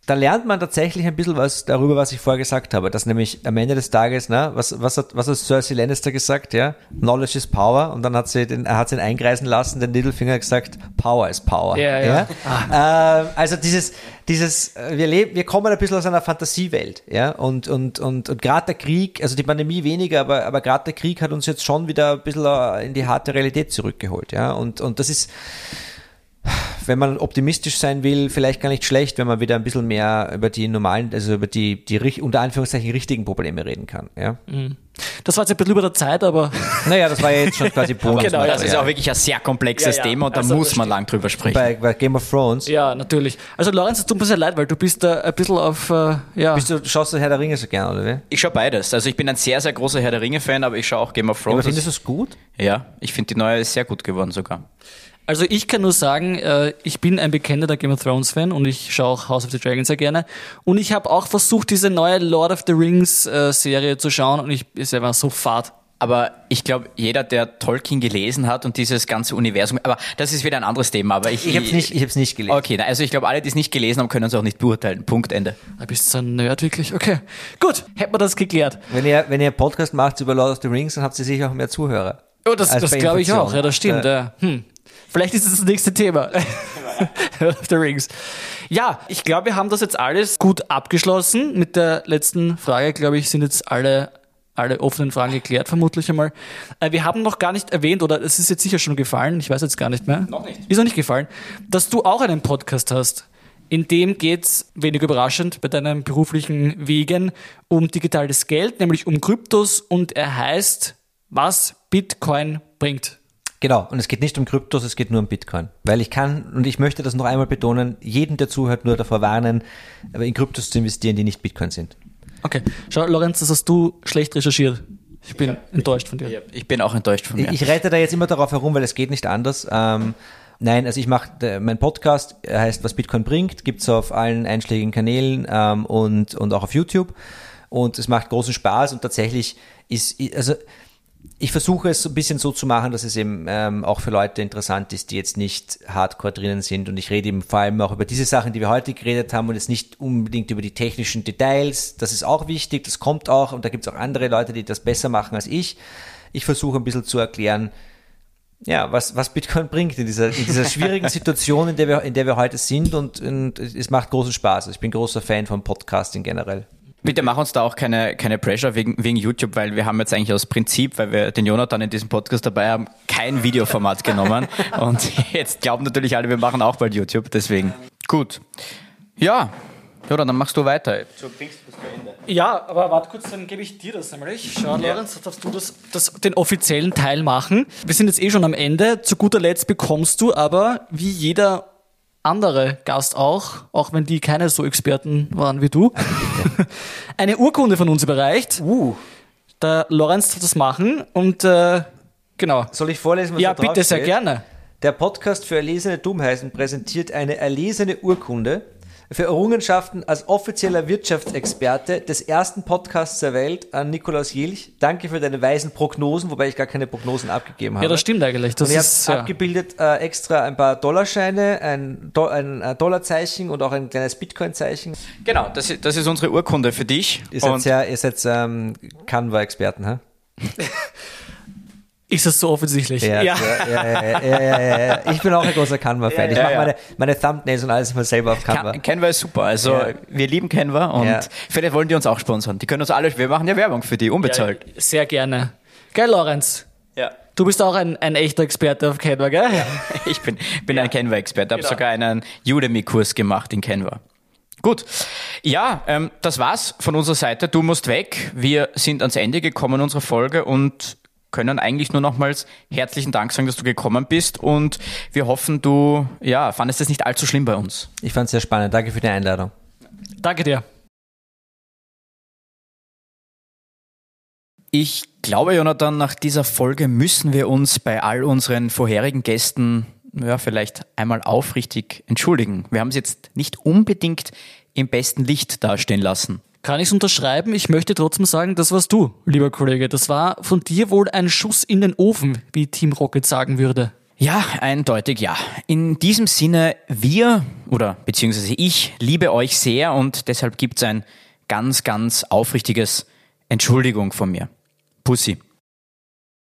da lernt man tatsächlich ein bisschen was darüber, was ich vorher gesagt habe, dass nämlich am Ende des Tages, ne, was, was hat, was hat Cersei Lannister gesagt, ja? Knowledge is power und dann hat sie den, hat ihn eingreisen lassen, den Littlefinger gesagt, Power is power. Ja, ja. ja? Ähm, also dieses, dieses, äh, wir leben, wir kommen ein bisschen aus einer Fantasiewelt, ja, und, und, und, und gerade der Krieg, also die Pandemie weniger, aber, aber gerade der Krieg hat uns jetzt schon wieder ein bisschen äh, in die harte Realität zurückgeholt, ja, und, und das ist, wenn man optimistisch sein will, vielleicht gar nicht schlecht, wenn man wieder ein bisschen mehr über die normalen, also über die, die unter Anführungszeichen richtigen Probleme reden kann. Ja? Das war jetzt ein bisschen über der Zeit, aber (laughs) Naja, das war ja jetzt schon quasi Bonus. (laughs) Genau, das ist auch wirklich ein sehr komplexes Ja, ja. Thema und da Also, muss das man lang drüber sprechen. bei, bei Game of Thrones. ja, natürlich. Also Lorenz, es tut mir sehr leid, weil du bist da ein bisschen auf, äh, ja. Bist du, schaust du Herr der Ringe so gern, oder wie? ich schaue beides. Also ich bin ein sehr, sehr großer Herr der Ringe-Fan, aber ich schaue auch Game of Aber Thrones. findest du es gut? ja, ich finde die neue ist sehr gut geworden sogar. Also ich kann nur sagen, äh, ich bin ein bekennender Game of Thrones Fan und ich schaue auch House of the Dragon sehr gerne. Und ich habe auch versucht, diese neue Lord of the Rings äh, Serie zu schauen und ich ist einfach so fad. Aber ich glaube, jeder, der Tolkien gelesen hat und dieses ganze Universum, aber das ist wieder ein anderes Thema. Aber ich, Ich habe es nicht, ich hab's nicht gelesen. Okay, also ich glaube, alle, die es nicht gelesen haben, können es auch nicht beurteilen. Punkt, Ende. Da bist du so ein Nerd wirklich. Okay, gut, hätten wir das geklärt. Wenn ihr, wenn ihr einen Podcast macht über Lord of the Rings, dann habt ihr sicher auch mehr Zuhörer. Oh, das, das glaube ich auch. Ja, das stimmt. Ja. Hm. Vielleicht ist es das nächste Thema. (laughs) Lord of the Rings. Ja, ich glaube, wir haben das jetzt alles gut abgeschlossen. Mit der letzten Frage, glaube ich, sind jetzt alle, alle offenen Fragen geklärt, vermutlich einmal. Äh, wir haben noch gar nicht erwähnt, oder es ist jetzt sicher schon gefallen, ich weiß jetzt gar nicht mehr. Noch nicht. Ist noch nicht gefallen, dass du auch einen Podcast hast. In dem geht's wenig überraschend bei deinen beruflichen Wegen um digitales Geld, nämlich um Kryptos und er heißt, was Bitcoin bringt. Genau, und es geht nicht um Kryptos, es geht nur um Bitcoin. Weil ich kann, und ich möchte das noch einmal betonen, jeden, der zuhört, nur davor warnen, aber in Kryptos zu investieren, die nicht Bitcoin sind. Okay, schau, Lorenz, das hast du schlecht recherchiert. Ich bin enttäuscht von dir. Ich bin auch enttäuscht von mir. Ich rette da jetzt immer darauf herum, weil es geht nicht anders. Ähm, nein, also ich mache, mein Podcast er heißt Was Bitcoin bringt, gibt's auf allen einschlägigen Kanälen ähm, und, und auch auf YouTube. Und es macht großen Spaß und tatsächlich ist, also ich versuche es so ein bisschen so zu machen, dass es eben ähm, auch für Leute interessant ist, die jetzt nicht hardcore drinnen sind. Und ich rede eben vor allem auch über diese Sachen, die wir heute geredet haben und jetzt nicht unbedingt über die technischen Details. Das ist auch wichtig, das kommt auch und da gibt es auch andere Leute, die das besser machen als ich. Ich versuche ein bisschen zu erklären, ja, was, was Bitcoin (laughs) bringt in dieser, in dieser schwierigen (laughs) Situation, in der wir, in der wir heute sind und, und es macht großen Spaß. Also ich bin großer Fan von Podcasting generell. Bitte mach uns da auch keine, keine Pressure wegen, wegen YouTube, weil wir haben jetzt eigentlich aus Prinzip, weil wir den Jonathan in diesem Podcast dabei haben, kein Videoformat genommen. (laughs) Und jetzt glauben natürlich alle, wir machen auch bald YouTube, deswegen. Gut. Ja, Jonathan, dann machst du weiter. Ja, aber warte kurz, dann gebe ich dir das nämlich. Schau, Lorenz, darfst du das, das, den offiziellen Teil machen. Wir sind jetzt eh schon am Ende. Zu guter Letzt bekommst du aber, wie jeder andere Gast auch, auch wenn die keine so Experten waren wie du, (laughs) eine Urkunde von uns überreicht. Uh. Der Lorenz darf das machen und äh, genau. Soll ich vorlesen, was Ja, da drauf bitte, sehr steht? gerne. Der Podcast für erlesene Dummheiten präsentiert eine erlesene Urkunde für Errungenschaften als offizieller Wirtschaftsexperte des ersten Podcasts der Welt an Nikolaus Jilch. Danke für deine weisen Prognosen, wobei ich gar keine Prognosen abgegeben habe. Ja, das stimmt eigentlich. Das Und ihr ist, habt ja. abgebildet äh, extra ein paar Dollarscheine, ein, Do ein äh, Dollarzeichen und auch ein kleines Bitcoin-Zeichen. Genau, das, ist- das ist unsere Urkunde für dich. Ihr seid, Und sehr, ihr seid ähm, Canva-Experten, hä? (laughs) ist das so offensichtlich? Ja, ja. Ja, ja, ja, ja, ja, ja. Ich bin auch ein großer Canva-Fan. Ich Ja, mache ja. meine, meine Thumbnails und alles immer selber auf Canva. Can- Canva ist super. Also Ja. wir lieben Canva und Ja. vielleicht wollen die uns auch sponsern. Die können uns alle, wir machen ja Werbung für die, unbezahlt. Sehr gerne. Geil, Lorenz. Ja. Du bist auch ein, ein echter Experte auf Canva, gell? (laughs) Ich bin, bin ein Canva-Experte, habe Genau. sogar einen Udemy-Kurs gemacht in Canva. Gut. Ja, ähm, das war's von unserer Seite. Du musst weg. Wir sind ans Ende gekommen unserer Folge und können eigentlich nur nochmals herzlichen Dank sagen, dass du gekommen bist und wir hoffen, du ja, fandest es nicht allzu schlimm bei uns. Ich fand es sehr spannend. Danke für die Einladung. Danke dir. Ich glaube, Jonathan, nach dieser Folge müssen wir uns bei all unseren vorherigen Gästen ja, vielleicht einmal aufrichtig entschuldigen. Wir haben sie jetzt nicht unbedingt im besten Licht dastehen lassen. Kann ich es unterschreiben? Ich möchte trotzdem sagen, das warst du, lieber Kollege. Das war von dir wohl ein Schuss in den Ofen, hm. wie Team Rocket sagen würde. Ja, eindeutig ja. In diesem Sinne, wir oder beziehungsweise ich liebe euch sehr und deshalb gibt's ein ganz, ganz aufrichtiges Entschuldigung von mir. Pussy.